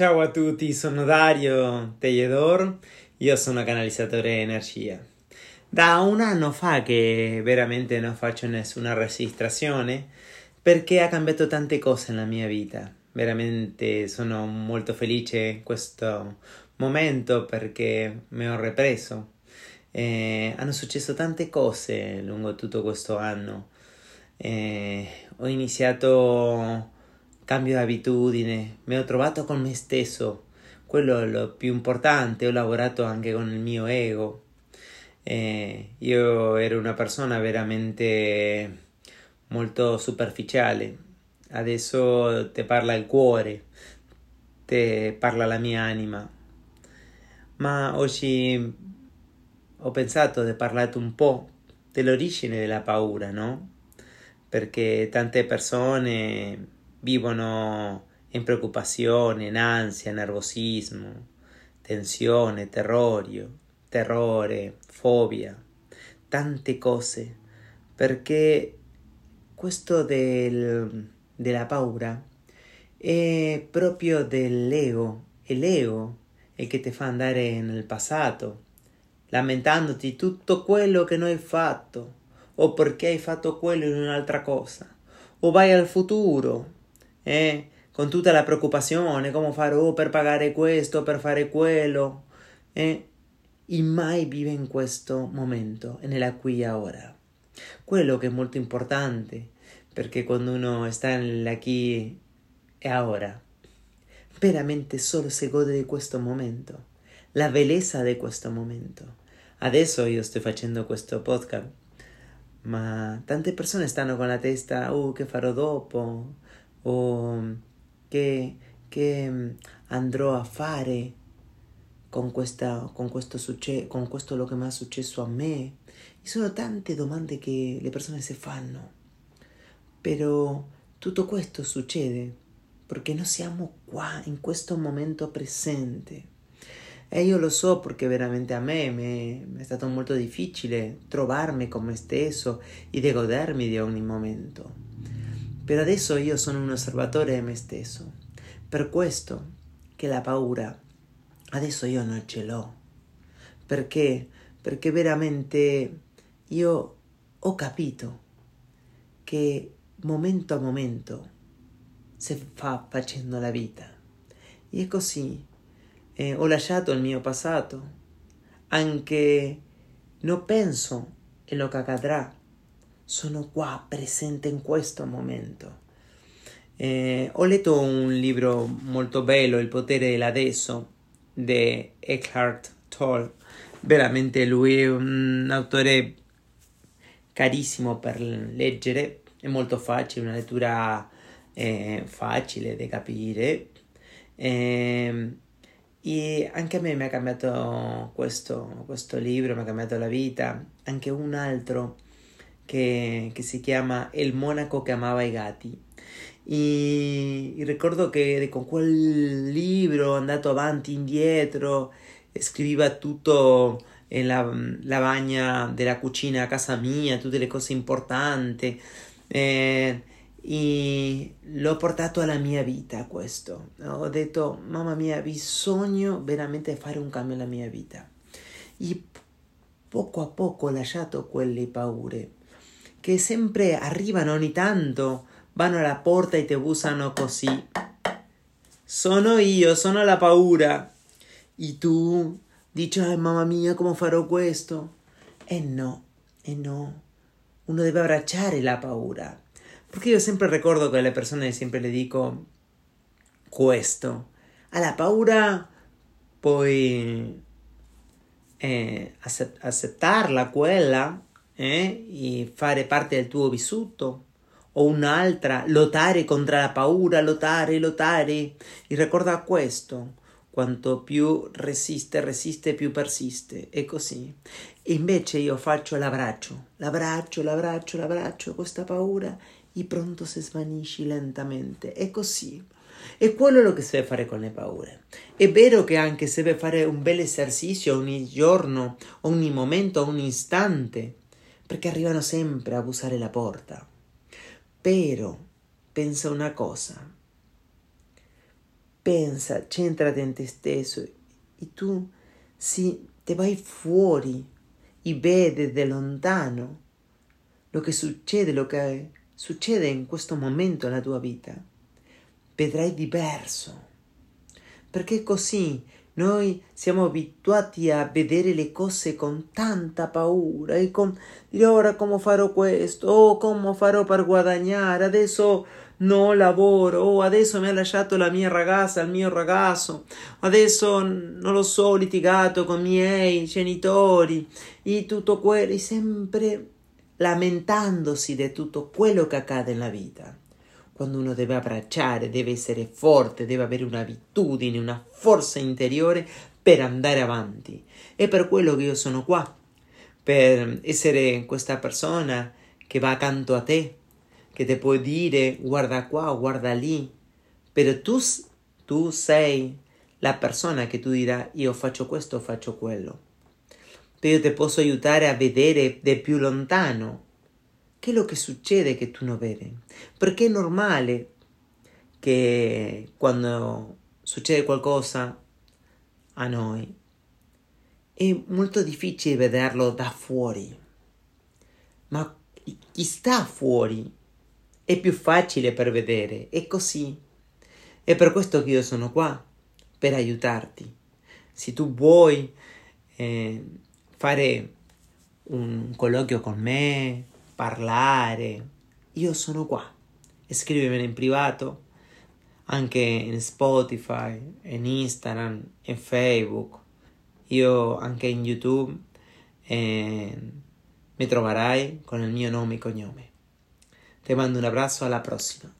Ciao a tutti, sono Dario Tejedor, io sono canalizzatore energia. Da un anno fa che veramente non faccio nessuna registrazione perché ha cambiato tante cose nella mia vita. Veramente sono molto felice in questo momento perché mi ho ripreso. Eh, hanno successo tante cose lungo tutto questo anno. Eh, ho iniziato cambio di abitudine, mi ho trovato con me stesso, quello è lo più importante, ho lavorato anche con il mio ego. Eh, io ero una persona veramente molto superficiale, adesso ti parla il cuore, ti parla la mia anima. Ma oggi ho pensato di parlare un po' dell'origine della paura, no? Perché tante persone vivono in preoccupazione, in ansia, nervosismo, tensione, terrorio, terrore, fobia, tante cose, perché questo del, della paura è proprio dell'ego, è l'ego il che ti fa andare nel passato, lamentandoti tutto quello che non hai fatto, o perché hai fatto quello in un'altra cosa, o vai al futuro eh? con tutta la preoccupazione, come farò per pagare questo, per fare quello, eh? e mai vive in questo momento, nella qui e ora. Quello che è molto importante, perché quando uno sta nell'aquì e ora, veramente solo si gode di questo momento, la bellezza di questo momento. Adesso io sto facendo questo podcast, ma tante persone stanno con la testa, uh, che farò dopo? O che, che mm, andrò a fare con, questa, con, questo succe- con questo lo che mi è successo a me. Ci sono tante domande che le persone si fanno, però tutto questo succede perché noi siamo qua in questo momento presente. E io lo so perché veramente a me mi è stato molto difficile trovarmi con me stesso e godermi di ogni momento. Però adesso io sono un osservatore di me stesso. Per questo che la paura adesso io non ce l'ho. Perché? Perché veramente io ho capito che momento a momento si fa facendo la vita. E così eh, ho lasciato il mio passato, anche non penso in lo che accadrà sono qua presente in questo momento. Eh, ho letto un libro molto bello, Il potere dell'adesso, di Eckhart Tolle. Veramente lui è un autore carissimo per leggere, è molto facile, una lettura eh, facile da capire. Eh, e anche a me mi ha cambiato questo, questo libro, mi ha cambiato la vita. Anche un altro che, che, si chiama El monaco che amava i gatti. E, e ricordo che con quel libro andato avanti e indietro scriveva tutto nella lavagna della cucina a casa mia, tutte le cose importanti. Eh, e l'ho portato alla mia vita questo. Ho detto, mamma mia, bisogno veramente fare un cambio nella mia vita. E poco a poco ho lasciato quelle paure che sempre arrivano ogni tanto, vanno alla porta e ti bussano così. Sono io, sono la paura. E tu dici, ai mamma mia, come farò questo? E no, e no. Uno deve abbracciare la paura. Perché io sempre ricordo che alle persone sempre le dico questo. Alla paura puoi eh, accettarla quella eh? fare parte del tuo vissuto o un'altra, lottare contro la paura, lottare, lottare. E ricorda questo, quanto più resiste, resiste, più persiste. È così. E invece io faccio l'abbraccio, l'abbraccio, l'abbraccio, l'abbraccio, questa paura e pronto si svanisce lentamente. È così. E quello è quello che si deve fare con le paure. È vero che anche si deve fare un bel esercizio ogni giorno, ogni momento, ogni istante perché arrivano sempre a bussare la porta. Però pensa una cosa. pensa, centrati in te stesso e tu si, te vai fuori e vedi da lontano lo che succede, lo che succede in questo momento nella tua vita. Vedrai diverso. Perché così noi siamo abituati a vedere le cose con tanta paura e con dire ora come farò questo, o come farò per guadagnare, adesso non lavoro, o adesso mi ha lasciato la mia ragazza, il mio ragazzo, adesso non lo so, ho litigato con i miei genitori. E tutto quello, e sempre lamentandosi di tutto quello che accade nella vita quando uno deve abbracciare, deve essere forte, deve avere un'abitudine, una forza interiore per andare avanti. È per quello che io sono qua, per essere questa persona che va accanto a te, che ti può dire guarda qua, guarda lì, però tu, tu sei la persona che tu dirai io faccio questo, faccio quello. Però io ti posso aiutare a vedere da più lontano che è lo che succede che tu non vedi? Perché è normale che quando succede qualcosa a noi è molto difficile vederlo da fuori, ma chi sta fuori è più facile per vedere, è così. È per questo che io sono qua, per aiutarti. Se tu vuoi eh, fare un colloquio con me, parlare, io sono qua. Scrivimene in privato, anche in Spotify, in Instagram, in Facebook, io anche in YouTube. E mi troverai con il mio nome e cognome. Ti mando un abbraccio, alla prossima.